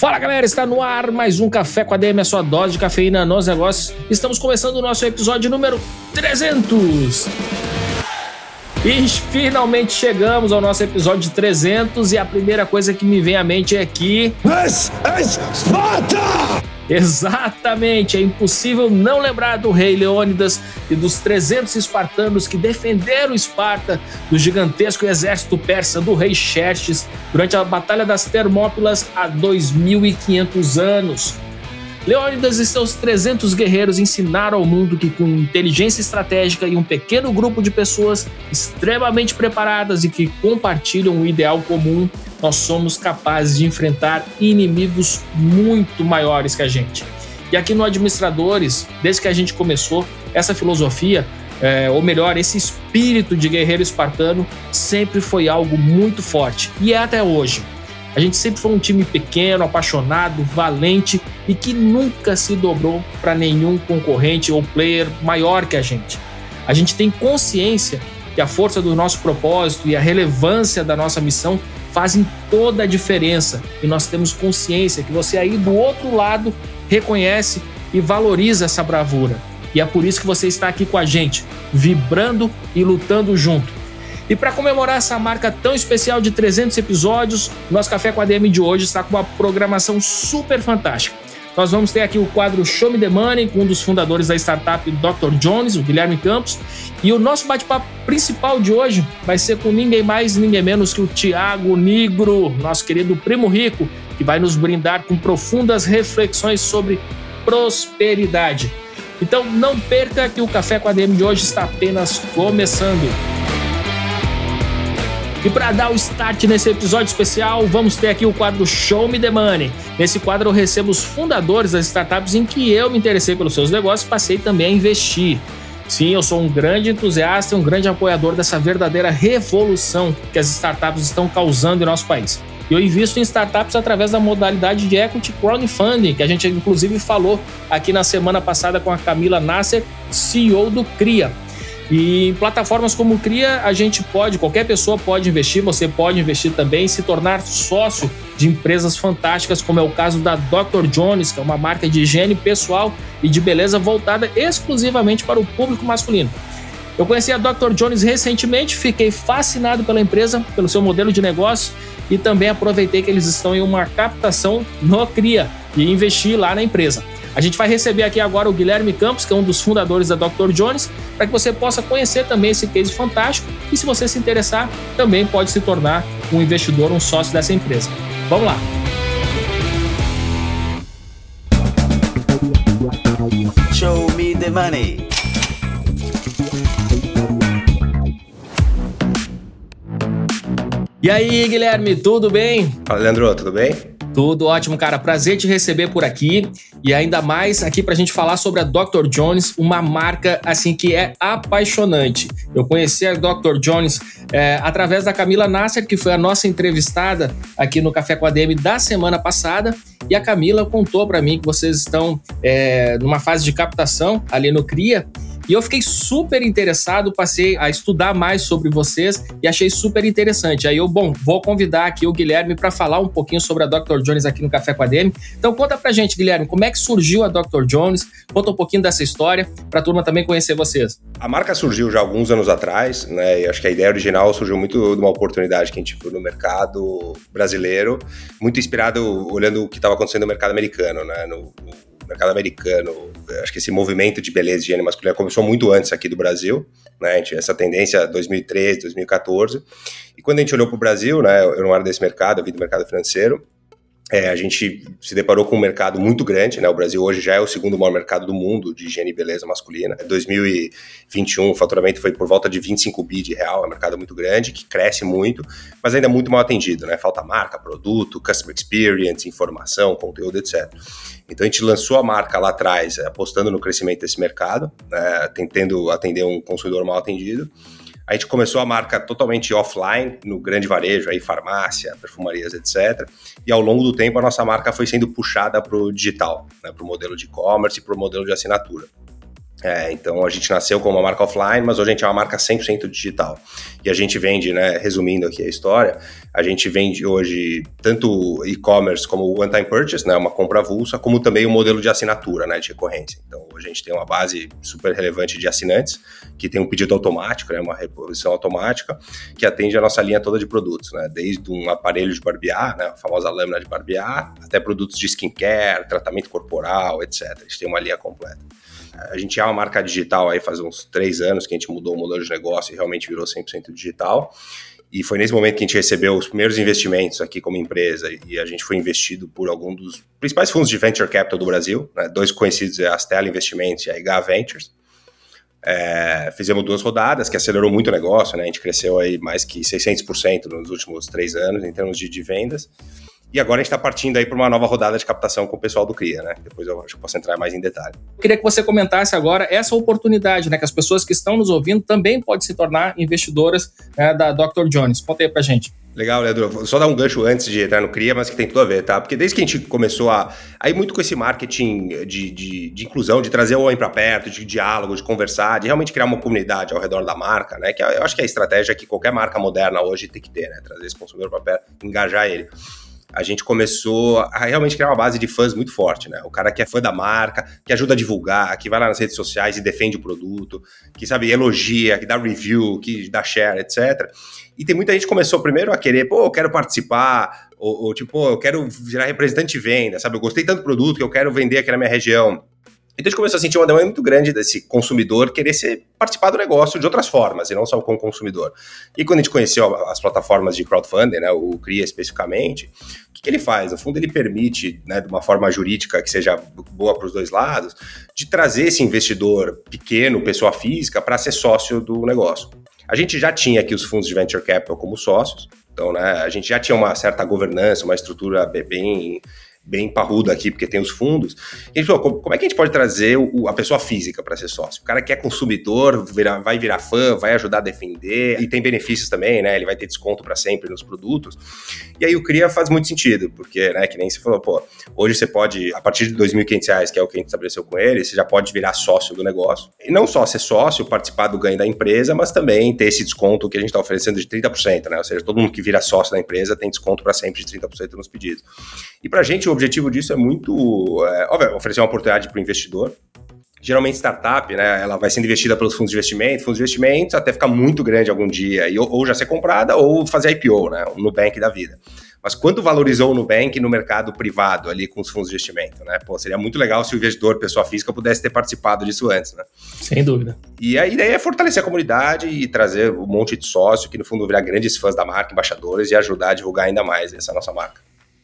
Fala galera, está no ar mais um Café com a DM, a sua dose de cafeína nos negócios. Estamos começando o nosso episódio número 300. E finalmente chegamos ao nosso episódio 300 e a primeira coisa que me vem à mente é que... This is Sparta! Exatamente, é impossível não lembrar do rei Leônidas e dos 300 espartanos que defenderam Esparta do gigantesco exército persa do rei Xerxes durante a Batalha das Termópilas há 2500 anos. Leônidas e seus 300 guerreiros ensinaram ao mundo que, com inteligência estratégica e um pequeno grupo de pessoas extremamente preparadas e que compartilham um ideal comum, nós somos capazes de enfrentar inimigos muito maiores que a gente. E aqui no Administradores, desde que a gente começou, essa filosofia, é, ou melhor, esse espírito de guerreiro espartano, sempre foi algo muito forte e é até hoje. A gente sempre foi um time pequeno, apaixonado, valente e que nunca se dobrou para nenhum concorrente ou player maior que a gente. A gente tem consciência que a força do nosso propósito e a relevância da nossa missão fazem toda a diferença e nós temos consciência que você aí do outro lado reconhece e valoriza essa bravura. E é por isso que você está aqui com a gente, vibrando e lutando junto. E para comemorar essa marca tão especial de 300 episódios, nosso Café com a DM de hoje está com uma programação super fantástica. Nós vamos ter aqui o quadro Show Me The Money com um dos fundadores da startup Dr. Jones, o Guilherme Campos. E o nosso bate-papo principal de hoje vai ser com ninguém mais, ninguém menos que o Tiago Nigro, nosso querido primo rico, que vai nos brindar com profundas reflexões sobre prosperidade. Então não perca que o Café com a DM de hoje está apenas começando. E para dar o start nesse episódio especial, vamos ter aqui o quadro Show Me the Money. Nesse quadro eu recebo os fundadores das startups em que eu me interessei pelos seus negócios e passei também a investir. Sim, eu sou um grande entusiasta e um grande apoiador dessa verdadeira revolução que as startups estão causando em nosso país. Eu invisto em startups através da modalidade de equity crowdfunding, que a gente inclusive falou aqui na semana passada com a Camila Nasser, CEO do CRIA. E em plataformas como Cria, a gente pode, qualquer pessoa pode investir, você pode investir também, se tornar sócio de empresas fantásticas, como é o caso da Dr. Jones, que é uma marca de higiene pessoal e de beleza voltada exclusivamente para o público masculino. Eu conheci a Dr. Jones recentemente, fiquei fascinado pela empresa, pelo seu modelo de negócio e também aproveitei que eles estão em uma captação no Cria e investi lá na empresa. A gente vai receber aqui agora o Guilherme Campos, que é um dos fundadores da Dr. Jones, para que você possa conhecer também esse case fantástico e, se você se interessar, também pode se tornar um investidor, um sócio dessa empresa. Vamos lá! Show me the money. E aí, Guilherme, tudo bem? Fala, Leandro, tudo bem? Tudo ótimo, cara. Prazer te receber por aqui e ainda mais aqui para a gente falar sobre a Dr. Jones, uma marca assim que é apaixonante. Eu conheci a Dr. Jones é, através da Camila Nasser, que foi a nossa entrevistada aqui no Café com a DM da semana passada. E a Camila contou para mim que vocês estão é, numa fase de captação ali no CRIA e eu fiquei super interessado, passei a estudar mais sobre vocês e achei super interessante. Aí eu, bom, vou convidar aqui o Guilherme para falar um pouquinho sobre a Dr. Jones aqui no Café com a DM. Então conta pra gente, Guilherme, como é que surgiu a Dr. Jones? Conta um pouquinho dessa história para a turma também conhecer vocês. A marca surgiu já alguns anos atrás, né? E acho que a ideia original surgiu muito de uma oportunidade que a gente viu no mercado brasileiro, muito inspirado olhando o que estava acontecendo no mercado americano, né? No, no mercado americano, acho que esse movimento de beleza e higiene masculina começou muito antes aqui do Brasil, né? Essa tendência 2013, 2014. E quando a gente olhou para o Brasil, né? Eu não era desse mercado, eu vim do mercado financeiro. É, a gente se deparou com um mercado muito grande, né? O Brasil hoje já é o segundo maior mercado do mundo de higiene e beleza masculina. Em 2021, o faturamento foi por volta de 25 bi de real, é um mercado muito grande, que cresce muito, mas ainda muito mal atendido, né? Falta marca, produto, customer experience, informação, conteúdo, etc. Então a gente lançou a marca lá atrás, apostando no crescimento desse mercado, né? tentando atender um consumidor mal atendido. A gente começou a marca totalmente offline, no grande varejo, aí farmácia, perfumarias, etc. E ao longo do tempo a nossa marca foi sendo puxada para o digital, né, para o modelo de e-commerce e para o modelo de assinatura. É, então a gente nasceu como uma marca offline, mas hoje a gente é uma marca 100% digital. E a gente vende, né, resumindo aqui a história, a gente vende hoje tanto e-commerce como one-time purchase, né, uma compra avulsa, como também o modelo de assinatura, né, de recorrência. Então hoje a gente tem uma base super relevante de assinantes, que tem um pedido automático, né, uma reposição automática, que atende a nossa linha toda de produtos, né, desde um aparelho de barbear, né, a famosa lâmina de barbear, até produtos de skincare, tratamento corporal, etc. A gente tem uma linha completa. A gente é uma marca digital aí faz uns três anos que a gente mudou o modelo de negócio e realmente virou 100% digital. E foi nesse momento que a gente recebeu os primeiros investimentos aqui como empresa e a gente foi investido por algum dos principais fundos de venture capital do Brasil, né? dois conhecidos, a Stella Investimentos e a IGA Ventures. É, fizemos duas rodadas que acelerou muito o negócio, né? A gente cresceu aí mais que 600% nos últimos três anos em termos de, de vendas. E agora a gente está partindo aí para uma nova rodada de captação com o pessoal do CRIA, né? Depois eu acho que posso entrar mais em detalhe. Eu queria que você comentasse agora essa oportunidade, né? Que as pessoas que estão nos ouvindo também podem se tornar investidoras né, da Dr. Jones. Conta aí pra gente. Legal, Leandro. Vou só dar um gancho antes de entrar no CRIA, mas que tem tudo a ver, tá? Porque desde que a gente começou a. Aí, muito com esse marketing de, de, de inclusão, de trazer o homem para perto, de diálogo, de conversar, de realmente criar uma comunidade ao redor da marca, né? Que eu acho que é a estratégia que qualquer marca moderna hoje tem que ter, né? Trazer esse consumidor para perto, engajar ele a gente começou a realmente criar uma base de fãs muito forte, né? O cara que é fã da marca, que ajuda a divulgar, que vai lá nas redes sociais e defende o produto, que sabe, elogia, que dá review, que dá share, etc. E tem muita gente que começou primeiro a querer, pô, eu quero participar, ou, ou tipo, eu quero virar representante de venda, sabe? Eu gostei tanto do produto que eu quero vender aqui na minha região. Então a gente começou a sentir uma demanda muito grande desse consumidor querer ser, participar do negócio de outras formas, e não só como consumidor. E quando a gente conheceu as plataformas de crowdfunding, né, o CRIA especificamente, o que, que ele faz? No fundo, ele permite, né, de uma forma jurídica que seja boa para os dois lados, de trazer esse investidor pequeno, pessoa física, para ser sócio do negócio. A gente já tinha aqui os fundos de venture capital como sócios, então né, a gente já tinha uma certa governança, uma estrutura bem bem parrudo aqui, porque tem os fundos. E a gente falou, como é que a gente pode trazer o, a pessoa física para ser sócio? O cara que é consumidor, vira, vai virar fã, vai ajudar a defender, e tem benefícios também, né? Ele vai ter desconto para sempre nos produtos. E aí o CRIA faz muito sentido, porque, né, que nem você falou, pô, hoje você pode, a partir de R$ 2.500, que é o que a gente estabeleceu com ele, você já pode virar sócio do negócio. E não só ser sócio, participar do ganho da empresa, mas também ter esse desconto que a gente está oferecendo de 30%, né? Ou seja, todo mundo que vira sócio da empresa tem desconto para sempre de 30% nos pedidos. E para a gente, o objetivo disso é muito, é, óbvio, oferecer uma oportunidade para o investidor. Geralmente, startup, né, ela vai sendo investida pelos fundos de investimento, fundos de investimentos, até ficar muito grande algum dia, e, ou, ou já ser comprada, ou fazer IPO, né, no bank da vida. Mas quanto valorizou o Nubank no mercado privado ali com os fundos de investimento, né? Pô, seria muito legal se o investidor, pessoa física, pudesse ter participado disso antes, né? Sem dúvida. E a ideia é fortalecer a comunidade e trazer um monte de sócio que, no fundo, virar grandes fãs da marca, embaixadores e ajudar a divulgar ainda mais essa nossa marca.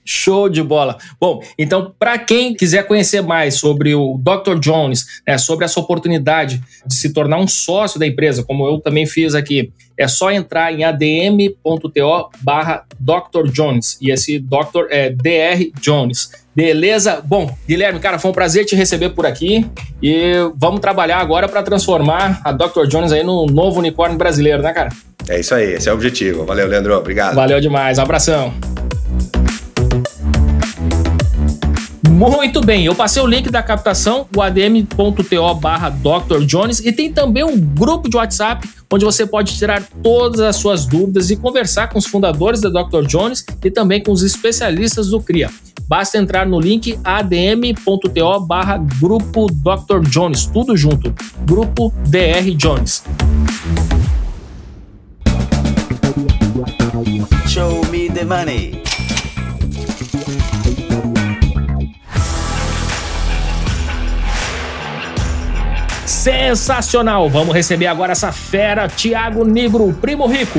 Show de bola. Bom, então, para quem quiser conhecer mais sobre o Dr. Jones, né, sobre essa oportunidade de se tornar um sócio da empresa, como eu também fiz aqui, é só entrar em adm.to barra Dr. Jones. E esse Dr. é DR Jones. Beleza? Bom, Guilherme, cara, foi um prazer te receber por aqui e vamos trabalhar agora para transformar a Dr. Jones aí no novo unicórnio brasileiro, né, cara? É isso aí, esse é o objetivo. Valeu, Leandro. Obrigado. Valeu demais. Um abração. Muito bem, eu passei o link da captação, o adm.to barra Dr. Jones, e tem também um grupo de WhatsApp onde você pode tirar todas as suas dúvidas e conversar com os fundadores da Dr. Jones e também com os especialistas do CRIA. Basta entrar no link adm.to barra grupo Dr. Jones, tudo junto, grupo DR Jones. Show me the money. Sensacional! Vamos receber agora essa fera, Thiago Negro, primo rico.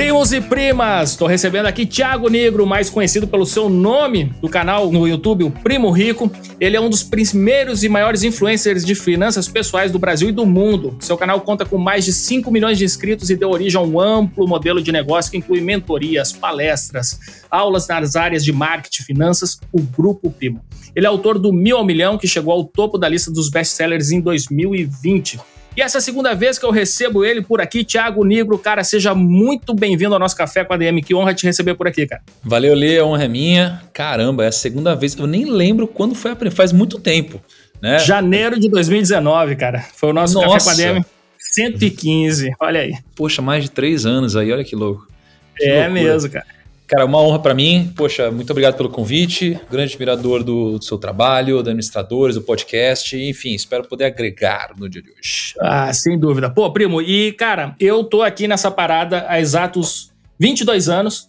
Primos e primas, estou recebendo aqui Thiago Negro, mais conhecido pelo seu nome do canal no YouTube, o Primo Rico. Ele é um dos primeiros e maiores influencers de finanças pessoais do Brasil e do mundo. Seu canal conta com mais de 5 milhões de inscritos e deu origem a um amplo modelo de negócio que inclui mentorias, palestras, aulas nas áreas de marketing finanças, o Grupo Primo. Ele é autor do Mil ao Milhão, que chegou ao topo da lista dos best-sellers em 2020. E essa é a segunda vez que eu recebo ele por aqui, Thiago Negro. Cara, seja muito bem-vindo ao nosso Café com a DM. Que honra te receber por aqui, cara. Valeu, Lê, a honra é minha. Caramba, é a segunda vez. Eu nem lembro quando foi a primeira. Faz muito tempo, né? Janeiro de 2019, cara. Foi o nosso Nossa. Café com a DM 115. Olha aí. Poxa, mais de três anos aí, olha que louco. Que é loucura. mesmo, cara. Cara, uma honra para mim. Poxa, muito obrigado pelo convite. Grande admirador do, do, seu trabalho, da administradores, do podcast. Enfim, espero poder agregar no dia de hoje. Ah, sem dúvida. Pô, primo, e cara, eu tô aqui nessa parada há exatos 22 anos.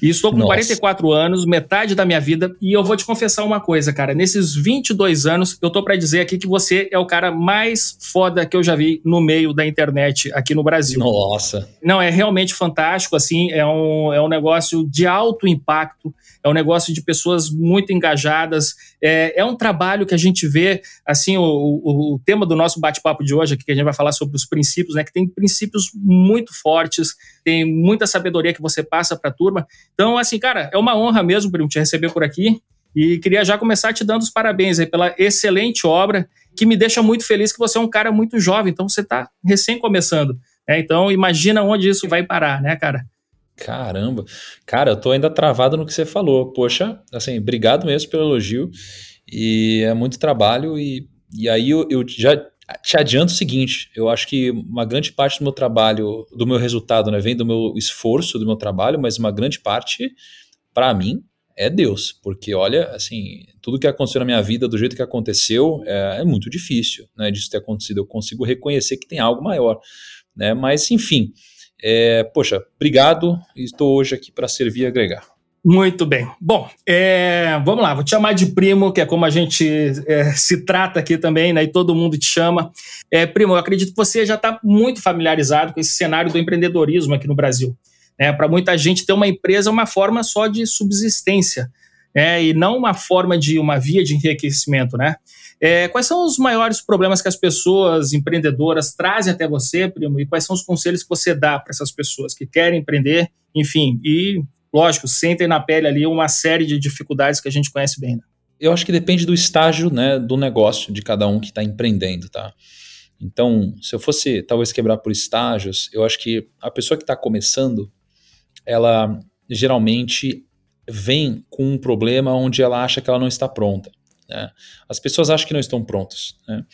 E estou com Nossa. 44 anos, metade da minha vida, e eu vou te confessar uma coisa, cara. Nesses 22 anos, eu tô para dizer aqui que você é o cara mais foda que eu já vi no meio da internet aqui no Brasil. Nossa. Não, é realmente fantástico, assim, é um, é um negócio de alto impacto, é um negócio de pessoas muito engajadas, é, é um trabalho que a gente vê, assim, o, o, o tema do nosso bate-papo de hoje aqui, que a gente vai falar sobre os princípios, né, que tem princípios muito fortes, tem muita sabedoria que você passa para a turma. Então, assim, cara, é uma honra mesmo, primo, te receber por aqui. E queria já começar te dando os parabéns aí pela excelente obra, que me deixa muito feliz que você é um cara muito jovem, então você está recém começando. Né? Então, imagina onde isso vai parar, né, cara? Caramba. Cara, eu tô ainda travado no que você falou. Poxa, assim, obrigado mesmo pelo elogio. E é muito trabalho. E, e aí eu, eu já te adianto o seguinte: eu acho que uma grande parte do meu trabalho, do meu resultado, né, vem do meu esforço, do meu trabalho, mas uma grande parte, para mim, é Deus. Porque, olha, assim, tudo que aconteceu na minha vida, do jeito que aconteceu, é, é muito difícil né, disso ter acontecido. Eu consigo reconhecer que tem algo maior. Né? Mas, enfim, é, poxa, obrigado. Estou hoje aqui para servir e agregar. Muito bem. Bom, é, vamos lá, vou te chamar de primo, que é como a gente é, se trata aqui também, né? E todo mundo te chama. É, primo, eu acredito que você já está muito familiarizado com esse cenário do empreendedorismo aqui no Brasil. Né? Para muita gente, ter uma empresa é uma forma só de subsistência, né? e não uma forma de uma via de enriquecimento, né? É, quais são os maiores problemas que as pessoas empreendedoras trazem até você, primo, e quais são os conselhos que você dá para essas pessoas que querem empreender, enfim, e lógico, sentem na pele ali uma série de dificuldades que a gente conhece bem. Né? Eu acho que depende do estágio né, do negócio de cada um que está empreendendo, tá? Então, se eu fosse talvez quebrar por estágios, eu acho que a pessoa que está começando, ela geralmente vem com um problema onde ela acha que ela não está pronta. Né? As pessoas acham que não estão prontas. Né?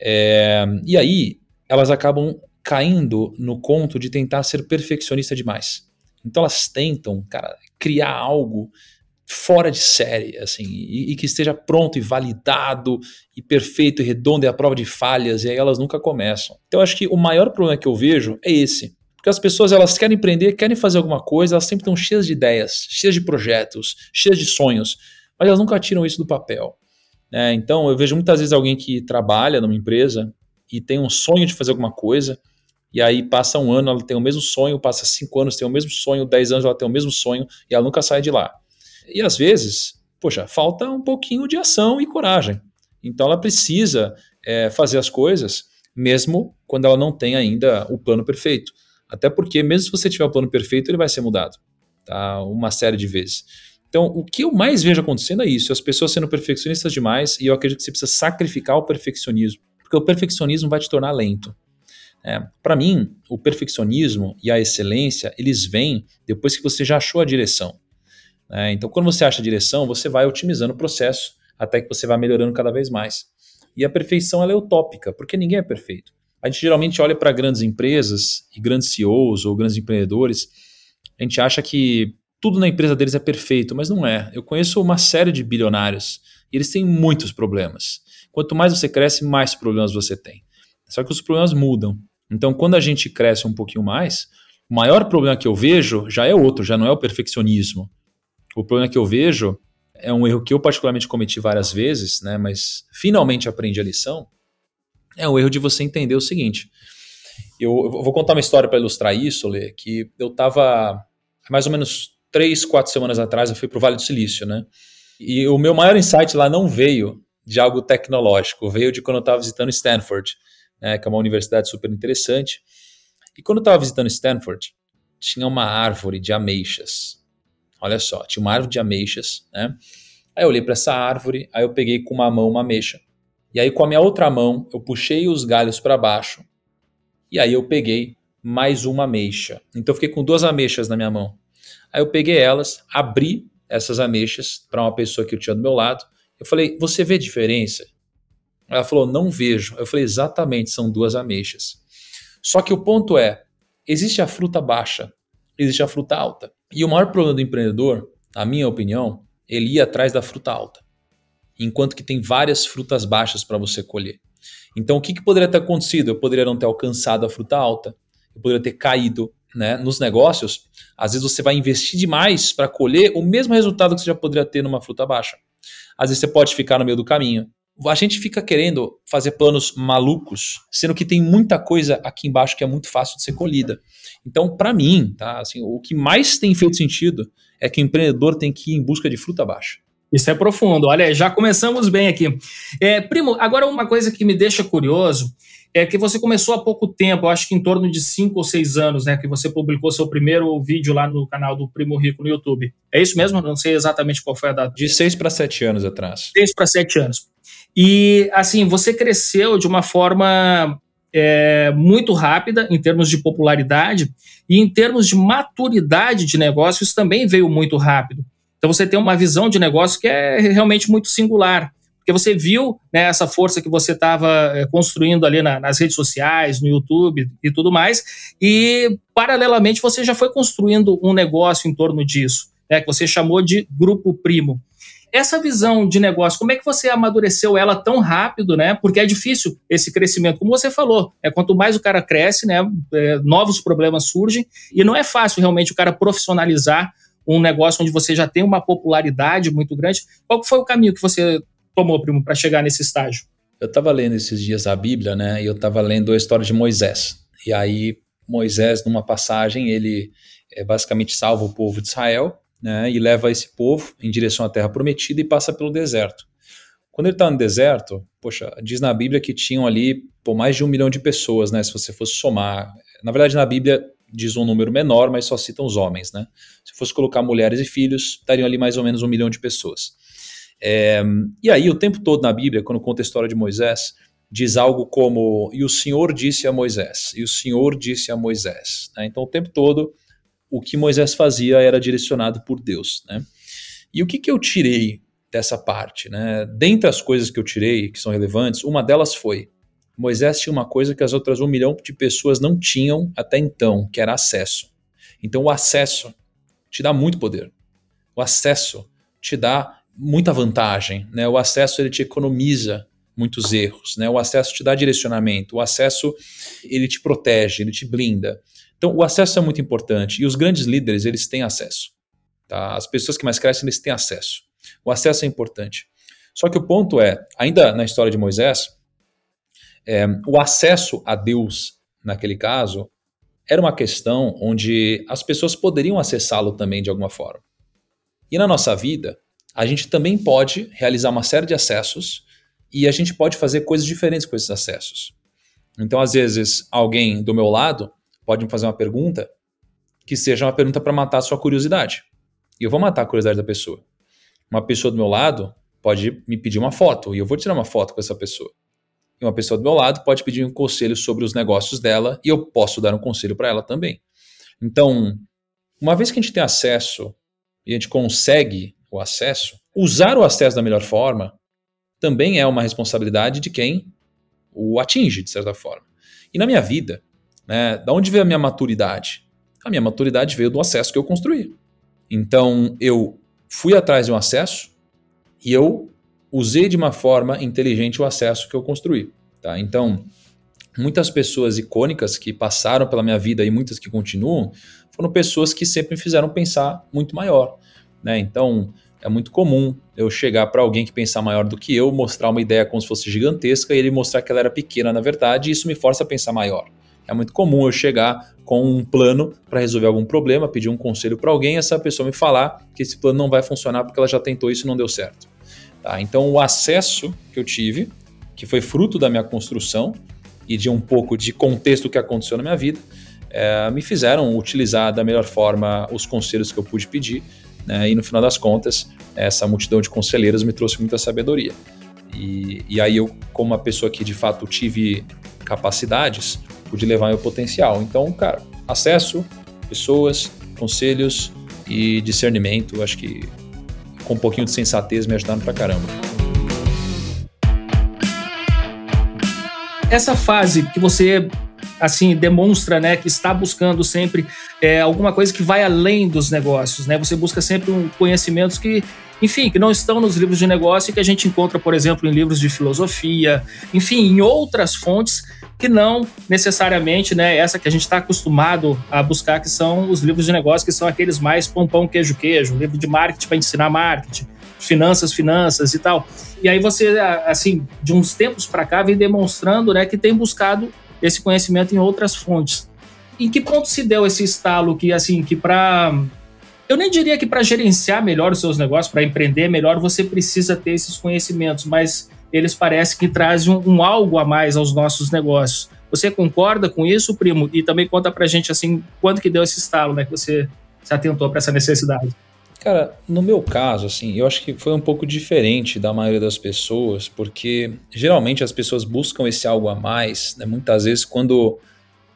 É, e aí, elas acabam caindo no conto de tentar ser perfeccionista demais. Então elas tentam, cara, criar algo fora de série, assim, e, e, que esteja pronto e validado e perfeito e redondo e a prova de falhas, e aí elas nunca começam. Então eu acho que o maior problema que eu vejo é esse. Porque as pessoas elas querem empreender, querem fazer alguma coisa, elas sempre estão cheias de ideias, cheias de projetos, cheias de sonhos, mas elas nunca tiram isso do papel. É, então eu vejo muitas vezes alguém que trabalha numa empresa e tem um sonho de fazer alguma coisa, e aí passa um ano, ela tem o mesmo sonho, passa cinco anos, tem o mesmo sonho, dez anos ela tem o mesmo sonho e ela nunca sai de lá. E às vezes, poxa, falta um pouquinho de ação e coragem. Então ela precisa é, fazer as coisas, mesmo quando ela não tem ainda o plano perfeito. Até porque, mesmo se você tiver o plano perfeito, ele vai ser mudado tá? uma série de vezes. Então, o que eu mais vejo acontecendo é isso: as pessoas sendo perfeccionistas demais, e eu acredito que você precisa sacrificar o perfeccionismo, porque o perfeccionismo vai te tornar lento. É, Para mim, o perfeccionismo e a excelência, eles vêm depois que você já achou a direção. É, então, quando você acha a direção, você vai otimizando o processo até que você vai melhorando cada vez mais. E a perfeição ela é utópica, porque ninguém é perfeito. A gente geralmente olha para grandes empresas e grandes CEOs ou grandes empreendedores, a gente acha que tudo na empresa deles é perfeito, mas não é. Eu conheço uma série de bilionários e eles têm muitos problemas. Quanto mais você cresce, mais problemas você tem. Só que os problemas mudam. Então, quando a gente cresce um pouquinho mais, o maior problema que eu vejo já é outro, já não é o perfeccionismo. O problema que eu vejo é um erro que eu particularmente cometi várias vezes, né, mas finalmente aprendi a lição. É o erro de você entender o seguinte: Eu, eu vou contar uma história para ilustrar isso, Lê, que eu estava mais ou menos três, quatro semanas atrás, eu fui para o Vale do Silício, né? E o meu maior insight lá não veio de algo tecnológico, veio de quando eu estava visitando Stanford, né, que é uma universidade super interessante. E quando eu estava visitando Stanford, tinha uma árvore de ameixas. Olha só, tinha uma árvore de ameixas, né? Aí eu olhei para essa árvore, aí eu peguei com uma mão uma ameixa. E aí com a minha outra mão eu puxei os galhos para baixo. E aí eu peguei mais uma ameixa. Então eu fiquei com duas ameixas na minha mão. Aí eu peguei elas, abri essas ameixas para uma pessoa que eu tinha do meu lado. Eu falei: "Você vê diferença?" Ela falou: "Não vejo". Eu falei: "Exatamente, são duas ameixas". Só que o ponto é, existe a fruta baixa, existe a fruta alta. E o maior problema do empreendedor, na minha opinião, ele ir atrás da fruta alta. Enquanto que tem várias frutas baixas para você colher. Então, o que, que poderia ter acontecido? Eu poderia não ter alcançado a fruta alta, eu poderia ter caído né? nos negócios. Às vezes você vai investir demais para colher o mesmo resultado que você já poderia ter numa fruta baixa. Às vezes você pode ficar no meio do caminho. A gente fica querendo fazer planos malucos, sendo que tem muita coisa aqui embaixo que é muito fácil de ser colhida. Então, para mim, tá, assim, o que mais tem feito sentido é que o empreendedor tem que ir em busca de fruta baixa. Isso é profundo. Olha, já começamos bem aqui. É, primo, agora uma coisa que me deixa curioso é que você começou há pouco tempo, acho que em torno de cinco ou seis anos, né? Que você publicou seu primeiro vídeo lá no canal do Primo Rico no YouTube. É isso mesmo? Não sei exatamente qual foi a data. De seis para sete anos atrás. Seis para sete anos. E, assim, você cresceu de uma forma é, muito rápida em termos de popularidade e em termos de maturidade de negócios também veio muito rápido. Então você tem uma visão de negócio que é realmente muito singular. Porque você viu né, essa força que você estava é, construindo ali na, nas redes sociais, no YouTube e tudo mais, e paralelamente você já foi construindo um negócio em torno disso, né, que você chamou de Grupo Primo. Essa visão de negócio, como é que você amadureceu ela tão rápido, né? Porque é difícil esse crescimento, como você falou. É quanto mais o cara cresce, né? É, novos problemas surgem e não é fácil realmente o cara profissionalizar um negócio onde você já tem uma popularidade muito grande. Qual foi o caminho que você tomou, primo, para chegar nesse estágio? Eu estava lendo esses dias a Bíblia, né? E eu estava lendo a história de Moisés. E aí, Moisés, numa passagem, ele é, basicamente salva o povo de Israel, né? E leva esse povo em direção à terra prometida e passa pelo deserto. Quando ele está no deserto, poxa, diz na Bíblia que tinham ali por mais de um milhão de pessoas, né? Se você fosse somar. Na verdade, na Bíblia diz um número menor, mas só citam os homens, né? Se fosse colocar mulheres e filhos, estariam ali mais ou menos um milhão de pessoas. É, e aí, o tempo todo na Bíblia, quando conta a história de Moisés, diz algo como: E o Senhor disse a Moisés, e o Senhor disse a Moisés. Né? Então, o tempo todo, o que Moisés fazia era direcionado por Deus. Né? E o que, que eu tirei dessa parte? Né? Dentre as coisas que eu tirei, que são relevantes, uma delas foi: Moisés tinha uma coisa que as outras um milhão de pessoas não tinham até então, que era acesso. Então o acesso te dá muito poder. O acesso te dá muita vantagem, né? O acesso ele te economiza muitos erros, né? O acesso te dá direcionamento, o acesso ele te protege, ele te blinda. Então o acesso é muito importante e os grandes líderes eles têm acesso. Tá? As pessoas que mais crescem eles têm acesso. O acesso é importante. Só que o ponto é, ainda na história de Moisés, é, o acesso a Deus, naquele caso, era uma questão onde as pessoas poderiam acessá-lo também de alguma forma. E na nossa vida, a gente também pode realizar uma série de acessos e a gente pode fazer coisas diferentes com esses acessos. Então, às vezes, alguém do meu lado pode me fazer uma pergunta que seja uma pergunta para matar a sua curiosidade. E eu vou matar a curiosidade da pessoa. Uma pessoa do meu lado pode me pedir uma foto e eu vou tirar uma foto com essa pessoa e uma pessoa do meu lado pode pedir um conselho sobre os negócios dela e eu posso dar um conselho para ela também. Então, uma vez que a gente tem acesso e a gente consegue o acesso, usar o acesso da melhor forma também é uma responsabilidade de quem o atinge, de certa forma. E na minha vida, né, da onde veio a minha maturidade? A minha maturidade veio do acesso que eu construí. Então, eu fui atrás de um acesso e eu usei de uma forma inteligente o acesso que eu construí. Tá? Então, muitas pessoas icônicas que passaram pela minha vida e muitas que continuam foram pessoas que sempre me fizeram pensar muito maior. Né? Então, é muito comum eu chegar para alguém que pensar maior do que eu, mostrar uma ideia como se fosse gigantesca e ele mostrar que ela era pequena na verdade, e isso me força a pensar maior. É muito comum eu chegar com um plano para resolver algum problema, pedir um conselho para alguém, essa pessoa me falar que esse plano não vai funcionar porque ela já tentou isso e não deu certo. Tá? Então, o acesso que eu tive, que foi fruto da minha construção e de um pouco de contexto que aconteceu na minha vida, é, me fizeram utilizar da melhor forma os conselhos que eu pude pedir. Né? E no final das contas, essa multidão de conselheiros me trouxe muita sabedoria. E, e aí eu, como uma pessoa que de fato tive capacidades, pude levar meu potencial. Então, cara, acesso, pessoas, conselhos e discernimento, acho que com um pouquinho de sensatez me ajudaram pra caramba. Essa fase que você assim demonstra né, que está buscando sempre é, alguma coisa que vai além dos negócios. Né? Você busca sempre um conhecimentos que, enfim, que não estão nos livros de negócio e que a gente encontra, por exemplo, em livros de filosofia, enfim, em outras fontes que não necessariamente né, essa que a gente está acostumado a buscar, que são os livros de negócio, que são aqueles mais pompão queijo-queijo, livro de marketing para ensinar marketing, finanças, finanças e tal. E aí você, assim, de uns tempos para cá, vem demonstrando né, que tem buscado esse conhecimento em outras fontes. Em que ponto se deu esse estalo que, assim, que para eu nem diria que para gerenciar melhor os seus negócios, para empreender melhor, você precisa ter esses conhecimentos, mas eles parecem que trazem um, um, algo a mais aos nossos negócios. Você concorda com isso, primo? E também conta para gente assim, quando que deu esse estalo, né, que você se atentou para essa necessidade? Cara, no meu caso, assim, eu acho que foi um pouco diferente da maioria das pessoas, porque geralmente as pessoas buscam esse algo a mais, né, muitas vezes quando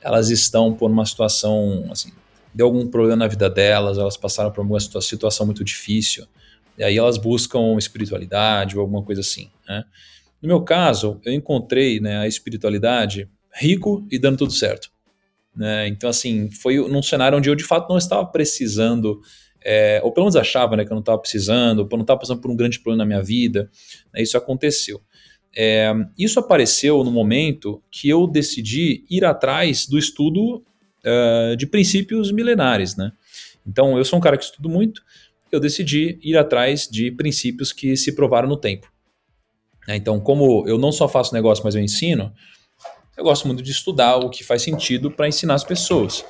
elas estão por uma situação, assim, deu algum problema na vida delas, elas passaram por alguma situação muito difícil, e aí elas buscam espiritualidade ou alguma coisa assim, né? No meu caso, eu encontrei né, a espiritualidade rico e dando tudo certo. Né? Então, assim, foi num cenário onde eu de fato não estava precisando é, ou pelo menos achava né, que eu não estava precisando, ou não estava passando por um grande problema na minha vida. Né, isso aconteceu. É, isso apareceu no momento que eu decidi ir atrás do estudo uh, de princípios milenares. Né? Então, eu sou um cara que estudo muito, eu decidi ir atrás de princípios que se provaram no tempo. É, então, como eu não só faço negócio, mas eu ensino, eu gosto muito de estudar o que faz sentido para ensinar as pessoas.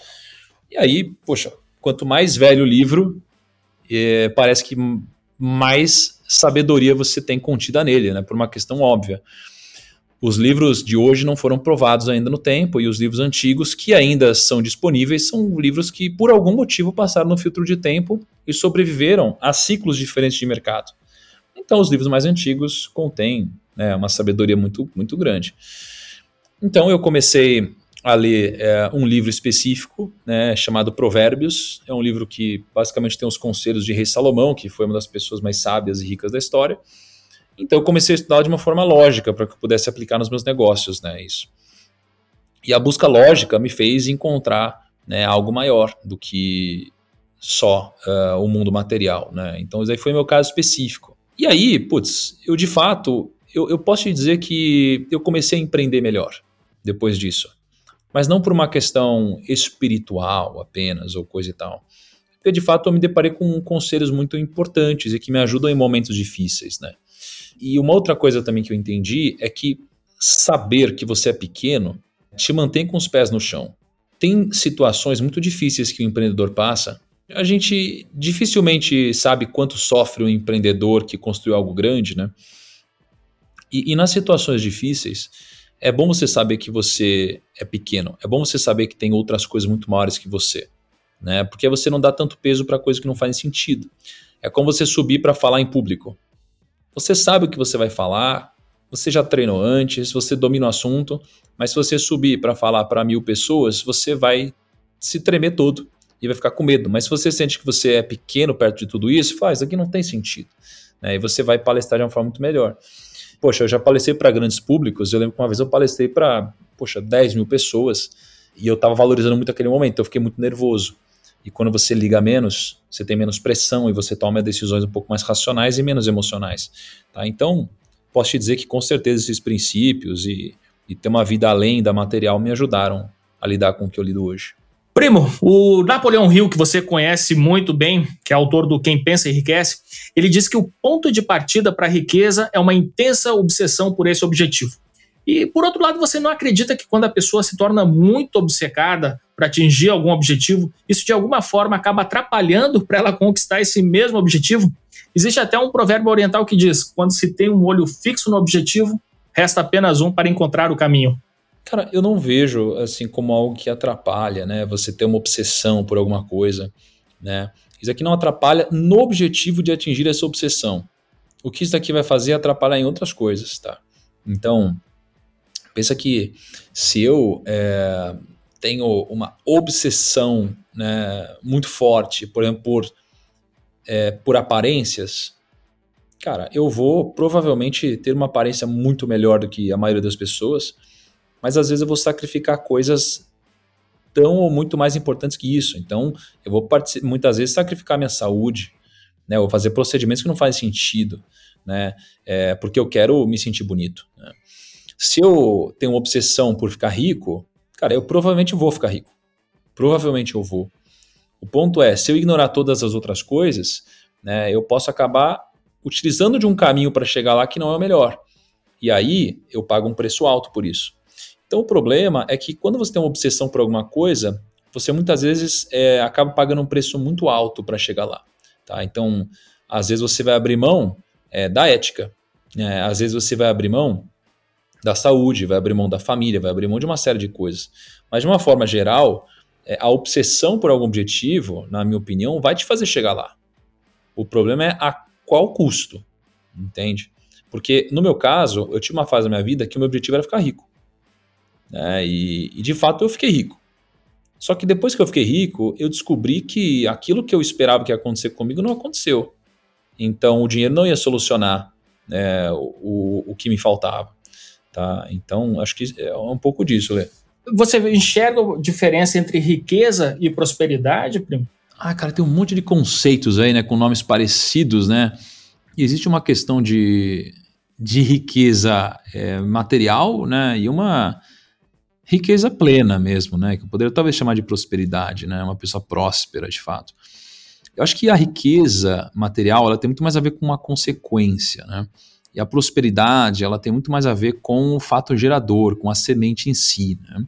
E aí, poxa, quanto mais velho o livro, é, parece que mais sabedoria você tem contida nele, né, por uma questão óbvia. Os livros de hoje não foram provados ainda no tempo, e os livros antigos, que ainda são disponíveis, são livros que, por algum motivo, passaram no filtro de tempo e sobreviveram a ciclos diferentes de mercado. Então, os livros mais antigos contêm né, uma sabedoria muito, muito grande. Então, eu comecei a ler é, um livro específico, né, chamado Provérbios. É um livro que basicamente tem os conselhos de Rei Salomão, que foi uma das pessoas mais sábias e ricas da história. Então eu comecei a estudar de uma forma lógica para que eu pudesse aplicar nos meus negócios, né, isso. E a busca lógica me fez encontrar né, algo maior do que só uh, o mundo material, né. Então esse aí foi meu caso específico. E aí, putz, eu de fato, eu, eu posso te dizer que eu comecei a empreender melhor depois disso mas não por uma questão espiritual apenas ou coisa e tal. Porque de fato eu me deparei com conselhos muito importantes e que me ajudam em momentos difíceis, né? E uma outra coisa também que eu entendi é que saber que você é pequeno te mantém com os pés no chão. Tem situações muito difíceis que o empreendedor passa. A gente dificilmente sabe quanto sofre um empreendedor que construiu algo grande, né? E, e nas situações difíceis, é bom você saber que você é pequeno. É bom você saber que tem outras coisas muito maiores que você, né? Porque você não dá tanto peso para coisas que não fazem sentido. É como você subir para falar em público. Você sabe o que você vai falar, você já treinou antes, você domina o assunto, mas se você subir para falar para mil pessoas, você vai se tremer todo e vai ficar com medo. Mas se você sente que você é pequeno perto de tudo isso, faz, aqui não tem sentido. Né? E você vai palestrar de uma forma muito melhor poxa, eu já palestrei para grandes públicos. Eu lembro que uma vez eu palestrei para, poxa, 10 mil pessoas e eu estava valorizando muito aquele momento, eu fiquei muito nervoso. E quando você liga menos, você tem menos pressão e você toma decisões um pouco mais racionais e menos emocionais. Tá? Então, posso te dizer que com certeza esses princípios e, e ter uma vida além da material me ajudaram a lidar com o que eu lido hoje. Primo, o Napoleão Hill, que você conhece muito bem, que é autor do Quem Pensa Enriquece, ele diz que o ponto de partida para a riqueza é uma intensa obsessão por esse objetivo. E por outro lado, você não acredita que quando a pessoa se torna muito obcecada para atingir algum objetivo, isso de alguma forma acaba atrapalhando para ela conquistar esse mesmo objetivo? Existe até um provérbio oriental que diz: quando se tem um olho fixo no objetivo, resta apenas um para encontrar o caminho. Cara, eu não vejo assim como algo que atrapalha, né? Você ter uma obsessão por alguma coisa, né? Isso aqui não atrapalha no objetivo de atingir essa obsessão. O que isso aqui vai fazer é atrapalhar em outras coisas, tá? Então, pensa que se eu é, tenho uma obsessão né, muito forte, por exemplo, por, é, por aparências, cara, eu vou provavelmente ter uma aparência muito melhor do que a maioria das pessoas, mas às vezes eu vou sacrificar coisas tão ou muito mais importantes que isso. Então, eu vou muitas vezes sacrificar minha saúde, né? Vou fazer procedimentos que não fazem sentido, né? É, porque eu quero me sentir bonito. Né? Se eu tenho uma obsessão por ficar rico, cara, eu provavelmente vou ficar rico. Provavelmente eu vou. O ponto é, se eu ignorar todas as outras coisas, né, eu posso acabar utilizando de um caminho para chegar lá que não é o melhor. E aí eu pago um preço alto por isso. Então o problema é que quando você tem uma obsessão por alguma coisa, você muitas vezes é, acaba pagando um preço muito alto para chegar lá. Tá? Então, às vezes você vai abrir mão é, da ética, né? às vezes você vai abrir mão da saúde, vai abrir mão da família, vai abrir mão de uma série de coisas. Mas de uma forma geral, é, a obsessão por algum objetivo, na minha opinião, vai te fazer chegar lá. O problema é a qual custo, entende? Porque no meu caso, eu tinha uma fase da minha vida que o meu objetivo era ficar rico. Né? E, e de fato eu fiquei rico. Só que depois que eu fiquei rico, eu descobri que aquilo que eu esperava que ia acontecer comigo não aconteceu. Então o dinheiro não ia solucionar é, o, o que me faltava. Tá? Então acho que é um pouco disso, Lê. Você enxerga a diferença entre riqueza e prosperidade, primo? Ah, cara, tem um monte de conceitos aí, né, com nomes parecidos, né? E existe uma questão de, de riqueza é, material, né, e uma riqueza plena mesmo, né? Que eu poderia talvez chamar de prosperidade, né? Uma pessoa próspera, de fato. Eu acho que a riqueza material ela tem muito mais a ver com uma consequência, né? E a prosperidade ela tem muito mais a ver com o fato gerador, com a semente em si, né?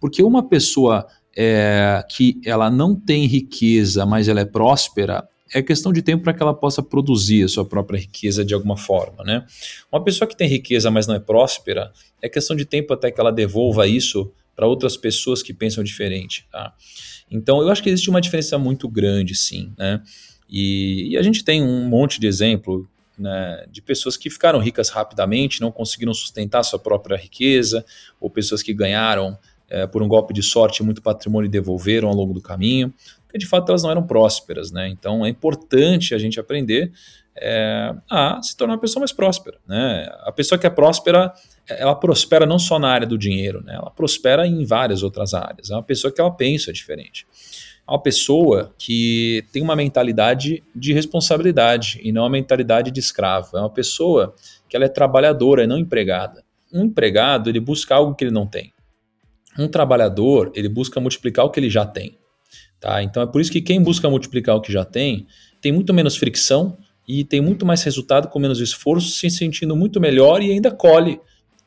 Porque uma pessoa é, que ela não tem riqueza, mas ela é próspera, é questão de tempo para que ela possa produzir a sua própria riqueza de alguma forma, né? Uma pessoa que tem riqueza, mas não é próspera, é questão de tempo até que ela devolva isso para outras pessoas que pensam diferente, tá? Então, eu acho que existe uma diferença muito grande, sim, né? E, e a gente tem um monte de exemplo né, de pessoas que ficaram ricas rapidamente, não conseguiram sustentar sua própria riqueza, ou pessoas que ganharam é, por um golpe de sorte muito patrimônio devolveram ao longo do caminho porque de fato elas não eram prósperas, né? Então é importante a gente aprender é, a se tornar uma pessoa mais próspera, né? A pessoa que é próspera, ela prospera não só na área do dinheiro, né? Ela prospera em várias outras áreas. É uma pessoa que ela pensa diferente. É uma pessoa que tem uma mentalidade de responsabilidade e não uma mentalidade de escravo. É uma pessoa que ela é trabalhadora não empregada. Um empregado, ele busca algo que ele não tem. Um trabalhador, ele busca multiplicar o que ele já tem. Tá? Então é por isso que quem busca multiplicar o que já tem, tem muito menos fricção e tem muito mais resultado com menos esforço, se sentindo muito melhor e ainda colhe,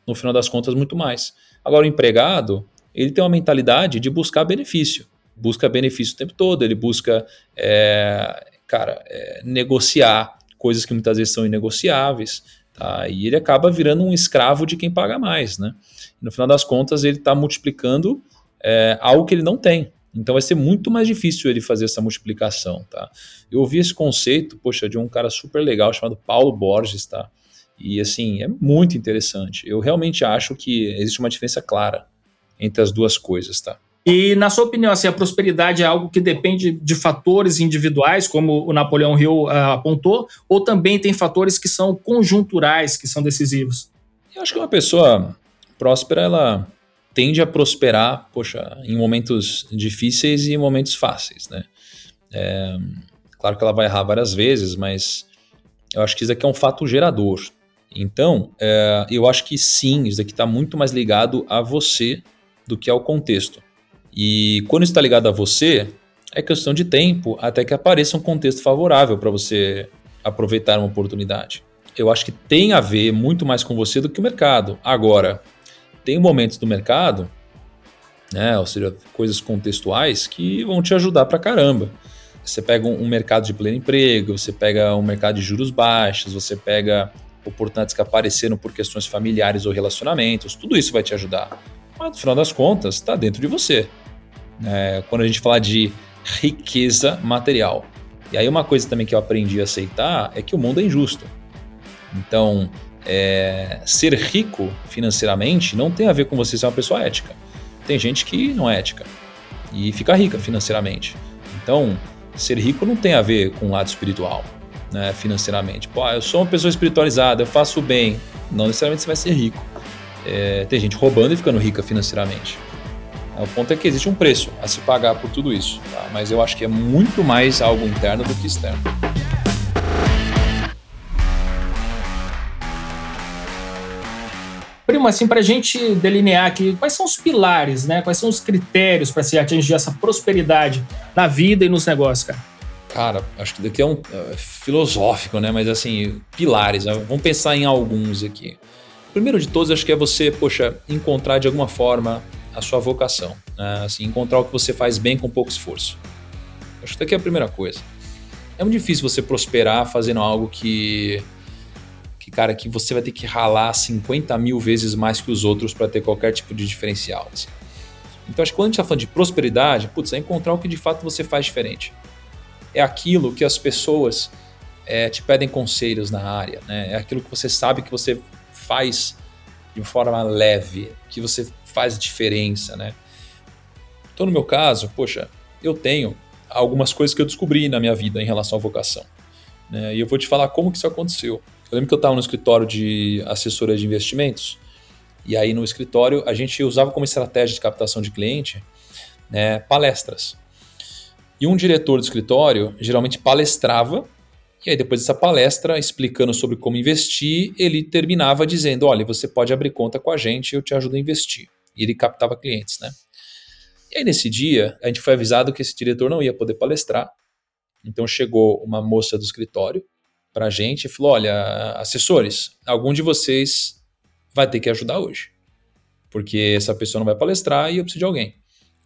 no final das contas, muito mais. Agora, o empregado, ele tem uma mentalidade de buscar benefício. Busca benefício o tempo todo, ele busca, é, cara, é, negociar coisas que muitas vezes são inegociáveis, tá? e ele acaba virando um escravo de quem paga mais. Né? No final das contas, ele está multiplicando é, algo que ele não tem. Então vai ser muito mais difícil ele fazer essa multiplicação, tá? Eu ouvi esse conceito, poxa, de um cara super legal chamado Paulo Borges, tá? E assim, é muito interessante. Eu realmente acho que existe uma diferença clara entre as duas coisas, tá? E na sua opinião, assim, a prosperidade é algo que depende de fatores individuais, como o Napoleão Hill uh, apontou, ou também tem fatores que são conjunturais, que são decisivos? Eu acho que uma pessoa próspera, ela tende a prosperar, poxa, em momentos difíceis e em momentos fáceis, né? É, claro que ela vai errar várias vezes, mas eu acho que isso aqui é um fato gerador. Então, é, eu acho que sim, isso aqui está muito mais ligado a você do que ao contexto. E quando está ligado a você, é questão de tempo até que apareça um contexto favorável para você aproveitar uma oportunidade. Eu acho que tem a ver muito mais com você do que o mercado. Agora, tem momentos do mercado, né, ou seja, coisas contextuais que vão te ajudar pra caramba. Você pega um, mercado de pleno emprego, você pega um mercado de juros baixos, você pega oportunidades que apareceram por questões familiares ou relacionamentos, tudo isso vai te ajudar. Mas no final das contas, está dentro de você. É, quando a gente fala de riqueza material. E aí uma coisa também que eu aprendi a aceitar é que o mundo é injusto. Então, é, ser rico financeiramente não tem a ver com você ser uma pessoa ética. Tem gente que não é ética e fica rica financeiramente. Então, ser rico não tem a ver com o lado espiritual, né, financeiramente. Pô, eu sou uma pessoa espiritualizada, eu faço bem. Não necessariamente você vai ser rico. É, tem gente roubando e ficando rica financeiramente. O ponto é que existe um preço a se pagar por tudo isso, tá? mas eu acho que é muito mais algo interno do que externo. Primo, assim, para a gente delinear aqui, quais são os pilares, né? Quais são os critérios para se atingir essa prosperidade na vida e nos negócios, cara? Cara, acho que daqui é um é, filosófico, né? Mas assim, pilares. Né? Vamos pensar em alguns aqui. Primeiro de todos, acho que é você, poxa, encontrar de alguma forma a sua vocação. Né? Assim, encontrar o que você faz bem com pouco esforço. Acho que daqui é a primeira coisa. É muito difícil você prosperar fazendo algo que que, cara, que você vai ter que ralar 50 mil vezes mais que os outros para ter qualquer tipo de diferencial. Assim. Então, acho que quando a gente está falando de prosperidade, putz, é encontrar o que de fato você faz diferente. É aquilo que as pessoas é, te pedem conselhos na área, né? É aquilo que você sabe que você faz de forma leve, que você faz diferença, né? Então, no meu caso, poxa, eu tenho algumas coisas que eu descobri na minha vida em relação à vocação. Né? E eu vou te falar como que isso aconteceu. Eu lembro que eu estava no escritório de assessoria de investimentos, e aí no escritório a gente usava como estratégia de captação de cliente né, palestras. E um diretor do escritório geralmente palestrava, e aí depois dessa palestra, explicando sobre como investir, ele terminava dizendo: olha, você pode abrir conta com a gente, eu te ajudo a investir. E ele captava clientes, né? E aí nesse dia, a gente foi avisado que esse diretor não ia poder palestrar. Então chegou uma moça do escritório para a gente e falou: olha, assessores, algum de vocês vai ter que ajudar hoje, porque essa pessoa não vai palestrar e eu preciso de alguém.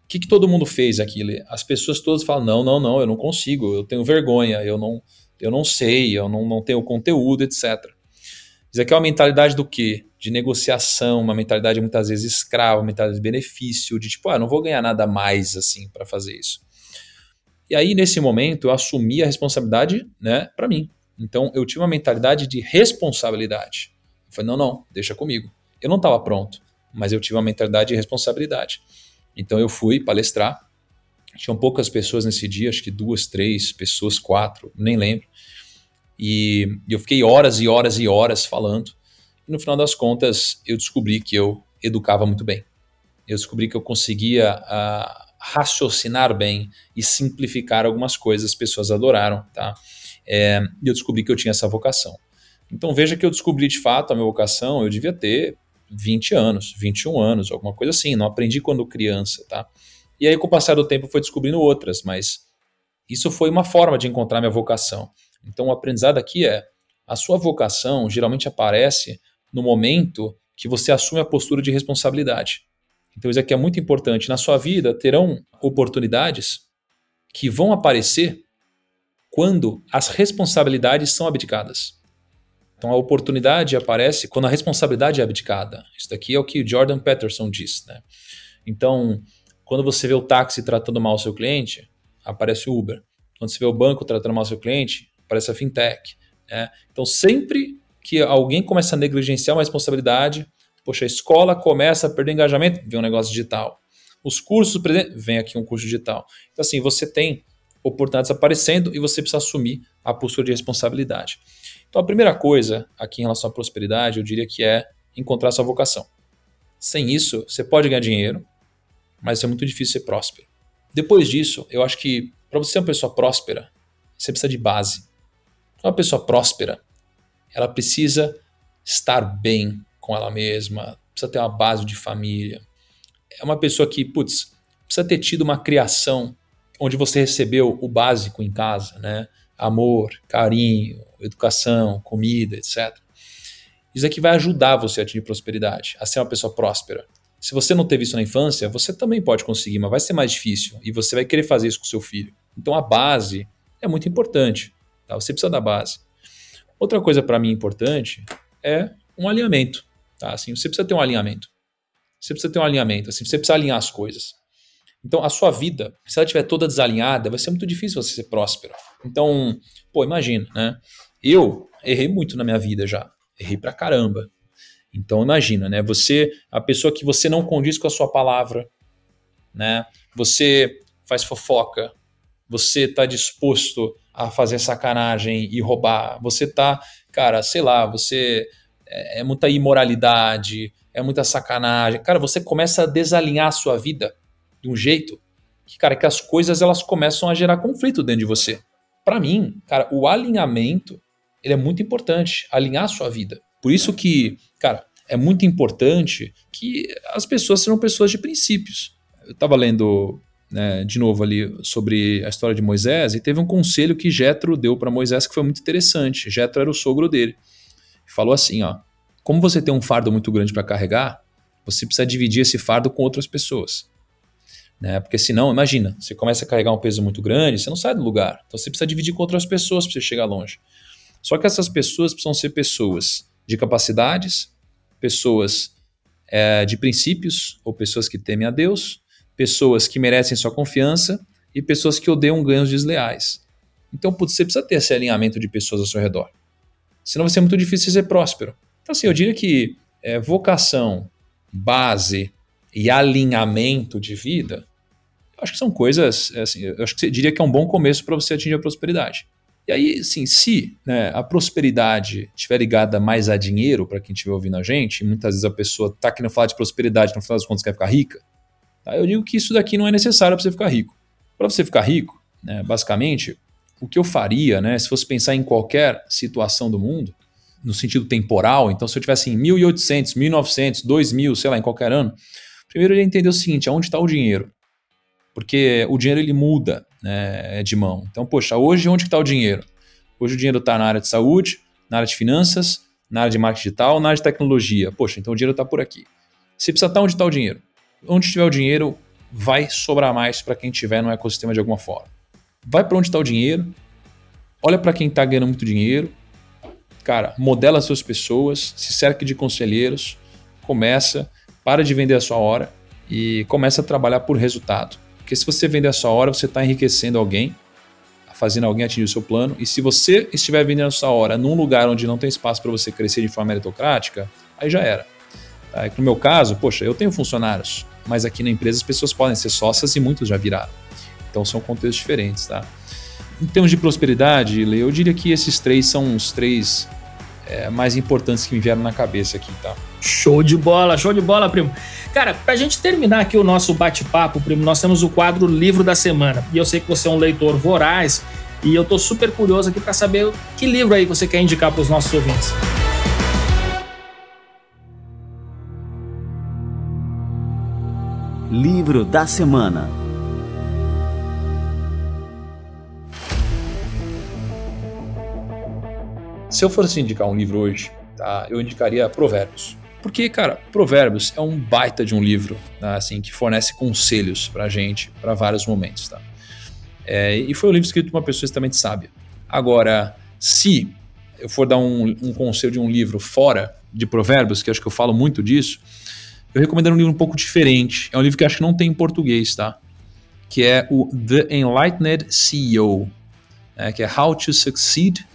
O que, que todo mundo fez aqui? As pessoas todas falam: não, não, não, eu não consigo, eu tenho vergonha, eu não, eu não sei, eu não, não tenho conteúdo, etc. Isso aqui é uma mentalidade do quê? De negociação, uma mentalidade muitas vezes escrava, uma mentalidade de benefício, de tipo, ah, não vou ganhar nada mais assim para fazer isso. E aí, nesse momento, eu assumi a responsabilidade né, para mim. Então eu tive uma mentalidade de responsabilidade. Eu falei, não, não, deixa comigo. Eu não estava pronto, mas eu tive uma mentalidade de responsabilidade. Então eu fui palestrar. Tinham poucas pessoas nesse dia, acho que duas, três pessoas, quatro, nem lembro. E eu fiquei horas e horas e horas falando. E no final das contas, eu descobri que eu educava muito bem. Eu descobri que eu conseguia uh, raciocinar bem e simplificar algumas coisas. As pessoas adoraram, tá? É, e eu descobri que eu tinha essa vocação. Então veja que eu descobri de fato a minha vocação, eu devia ter 20 anos, 21 anos, alguma coisa assim, não aprendi quando criança, tá? E aí com o passar do tempo eu descobrindo outras, mas isso foi uma forma de encontrar minha vocação. Então o aprendizado aqui é, a sua vocação geralmente aparece no momento que você assume a postura de responsabilidade. Então isso aqui é muito importante. Na sua vida terão oportunidades que vão aparecer quando as responsabilidades são abdicadas. Então a oportunidade aparece quando a responsabilidade é abdicada. Isso daqui é o que o Jordan Peterson diz. Né? Então, quando você vê o táxi tratando mal o seu cliente, aparece o Uber. Quando você vê o banco tratando mal o seu cliente, aparece a fintech. Né? Então, sempre que alguém começa a negligenciar uma responsabilidade, poxa, a escola começa a perder engajamento, vem um negócio digital. Os cursos, vem aqui um curso digital. Então, assim, você tem oportunidades aparecendo e você precisa assumir a postura de responsabilidade. Então, a primeira coisa aqui em relação à prosperidade, eu diria que é encontrar sua vocação. Sem isso, você pode ganhar dinheiro, mas é muito difícil ser próspero. Depois disso, eu acho que para você ser uma pessoa próspera, você precisa de base. Uma pessoa próspera, ela precisa estar bem com ela mesma, precisa ter uma base de família. É uma pessoa que, putz, precisa ter tido uma criação onde você recebeu o básico em casa, né? Amor, carinho, educação, comida, etc. Isso aqui vai ajudar você a atingir prosperidade, a ser uma pessoa próspera. Se você não teve isso na infância, você também pode conseguir, mas vai ser mais difícil e você vai querer fazer isso com seu filho. Então a base é muito importante. Tá? Você precisa da base. Outra coisa para mim importante é um alinhamento. Tá? Assim, você precisa ter um alinhamento. Você precisa ter um alinhamento. Assim, você precisa alinhar as coisas. Então, a sua vida, se ela estiver toda desalinhada, vai ser muito difícil você ser próspero. Então, pô, imagina, né? Eu errei muito na minha vida já. Errei pra caramba. Então imagina, né? Você, a pessoa que você não condiz com a sua palavra, né? Você faz fofoca, você está disposto a fazer sacanagem e roubar, você tá, cara, sei lá, você é, é muita imoralidade, é muita sacanagem. Cara, você começa a desalinhar a sua vida de um jeito que, cara, que as coisas elas começam a gerar conflito dentro de você. Para mim, cara, o alinhamento ele é muito importante, alinhar a sua vida. Por isso que, cara, é muito importante que as pessoas sejam pessoas de princípios. Eu estava lendo né, de novo ali sobre a história de Moisés e teve um conselho que Jetro deu para Moisés que foi muito interessante. Jetro era o sogro dele. Falou assim, ó: como você tem um fardo muito grande para carregar, você precisa dividir esse fardo com outras pessoas. Né? Porque senão, imagina, você começa a carregar um peso muito grande, você não sai do lugar. Então você precisa dividir com outras pessoas para você chegar longe. Só que essas pessoas precisam ser pessoas de capacidades, pessoas é, de princípios, ou pessoas que temem a Deus, pessoas que merecem sua confiança e pessoas que odeiam ganhos desleais. Então, putz, você precisa ter esse alinhamento de pessoas ao seu redor. Senão vai ser muito difícil ser próspero. Então, assim, eu diria que é, vocação, base e alinhamento de vida, acho que são coisas, assim, eu acho que você diria que é um bom começo para você atingir a prosperidade. E aí, assim, se né, a prosperidade estiver ligada mais a dinheiro, para quem estiver ouvindo a gente, muitas vezes a pessoa está querendo falar de prosperidade, no final das contas quer ficar rica, tá? eu digo que isso daqui não é necessário para você ficar rico. Para você ficar rico, né, basicamente, o que eu faria, né, se fosse pensar em qualquer situação do mundo, no sentido temporal, então se eu tivesse em 1800, 1900, 2000, sei lá, em qualquer ano, primeiro eu ia entender o seguinte, aonde está o dinheiro? Porque o dinheiro ele muda, né, de mão. Então, poxa, hoje onde está o dinheiro? Hoje o dinheiro está na área de saúde, na área de finanças, na área de marketing digital, na área de tecnologia. Poxa, então o dinheiro está por aqui. Você precisa estar onde está o dinheiro. Onde estiver o dinheiro, vai sobrar mais para quem estiver no ecossistema de alguma forma. Vai para onde está o dinheiro, olha para quem está ganhando muito dinheiro, cara, modela suas pessoas, se cerque de conselheiros, começa, para de vender a sua hora e começa a trabalhar por resultado. Porque se você vender a sua hora, você está enriquecendo alguém, fazendo alguém atingir o seu plano. E se você estiver vendendo a sua hora num lugar onde não tem espaço para você crescer de forma meritocrática, aí já era. Tá? No meu caso, poxa, eu tenho funcionários, mas aqui na empresa as pessoas podem ser sócias e muitos já viraram. Então são contextos diferentes, tá? Em termos de prosperidade, eu diria que esses três são os três é, mais importantes que me vieram na cabeça aqui, tá? Show de bola, show de bola, primo. Cara, pra gente terminar aqui o nosso bate-papo, primo, nós temos o quadro Livro da Semana. E eu sei que você é um leitor voraz e eu tô super curioso aqui para saber que livro aí você quer indicar para os nossos ouvintes. Livro da Semana Se eu fosse indicar um livro hoje, tá, eu indicaria Provérbios. Porque, cara, Provérbios é um baita de um livro, tá? assim, que fornece conselhos pra gente para vários momentos, tá? É, e foi um livro escrito por uma pessoa extremamente sábia. Agora, se eu for dar um, um, conselho de um livro fora de Provérbios, que acho que eu falo muito disso, eu recomendo um livro um pouco diferente. É um livro que acho que não tem em português, tá? Que é o The Enlightened CEO, né? que é How to Succeed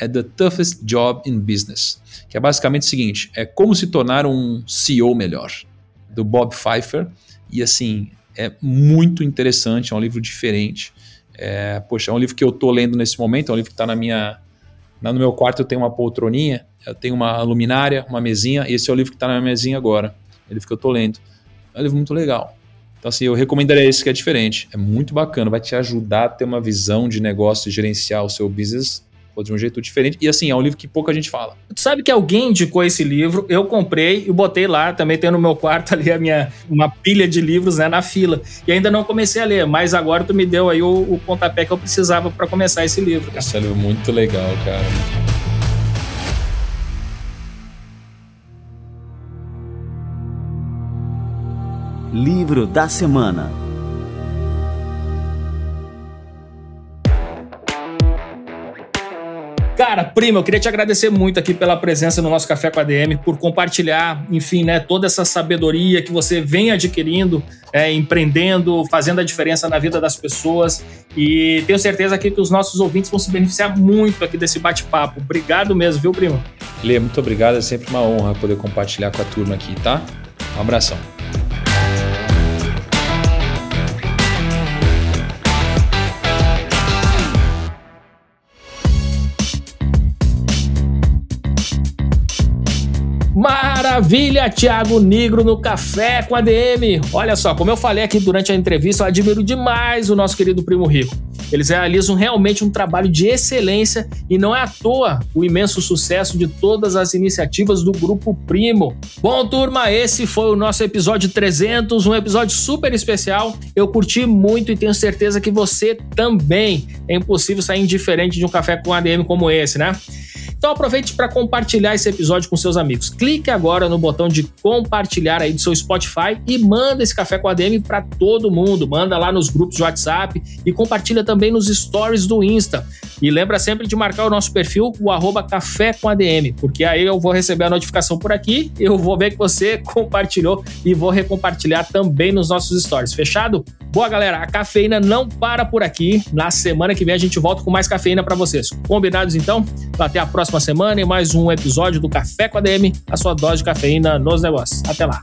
at the Toughest Job in Business que é basicamente o seguinte: é como se tornar um CEO melhor, do Bob Pfeiffer. E assim, é muito interessante, é um livro diferente. É, poxa, é um livro que eu estou lendo nesse momento, é um livro que está na minha. No meu quarto eu tenho uma poltroninha, eu tenho uma luminária, uma mesinha, esse é o livro que está na minha mesinha agora. É o livro que eu estou lendo. É um livro muito legal. Então, assim, eu recomendaria esse que é diferente. É muito bacana, vai te ajudar a ter uma visão de negócio e gerenciar o seu business ou de um jeito diferente. E assim, é um livro que pouca gente fala. Tu sabe que alguém indicou esse livro, eu comprei e botei lá, também tem no meu quarto ali a minha uma pilha de livros, né, na fila. E ainda não comecei a ler, mas agora tu me deu aí o, o pontapé que eu precisava para começar esse livro. Cara. Esse é um livro muito legal, cara. Livro da semana. Cara, primo, eu queria te agradecer muito aqui pela presença no nosso Café com a DM, por compartilhar, enfim, né, toda essa sabedoria que você vem adquirindo, é, empreendendo, fazendo a diferença na vida das pessoas. E tenho certeza aqui que os nossos ouvintes vão se beneficiar muito aqui desse bate-papo. Obrigado mesmo, viu, primo? Lê, muito obrigado. É sempre uma honra poder compartilhar com a turma aqui, tá? Um abração. Maravilha, Thiago Negro no Café com a DM. Olha só, como eu falei aqui durante a entrevista, eu admiro demais o nosso querido Primo Rico. Eles realizam realmente um trabalho de excelência e não é à toa o imenso sucesso de todas as iniciativas do Grupo Primo. Bom, turma, esse foi o nosso episódio 300, um episódio super especial. Eu curti muito e tenho certeza que você também. É impossível sair indiferente de um café com ADM como esse, né? Então aproveite para compartilhar esse episódio com seus amigos. Clique agora no botão de compartilhar aí do seu Spotify e manda esse café com a DM para todo mundo. Manda lá nos grupos de WhatsApp e compartilha também nos stories do Insta. E lembra sempre de marcar o nosso perfil, o arroba café com ADM, porque aí eu vou receber a notificação por aqui, eu vou ver que você compartilhou e vou recompartilhar também nos nossos stories. Fechado? Boa, galera, a cafeína não para por aqui. Na semana que vem a gente volta com mais cafeína para vocês. Combinados então? Até a próxima semana e mais um episódio do Café com a DM, a sua dose de cafeína nos negócios. Até lá.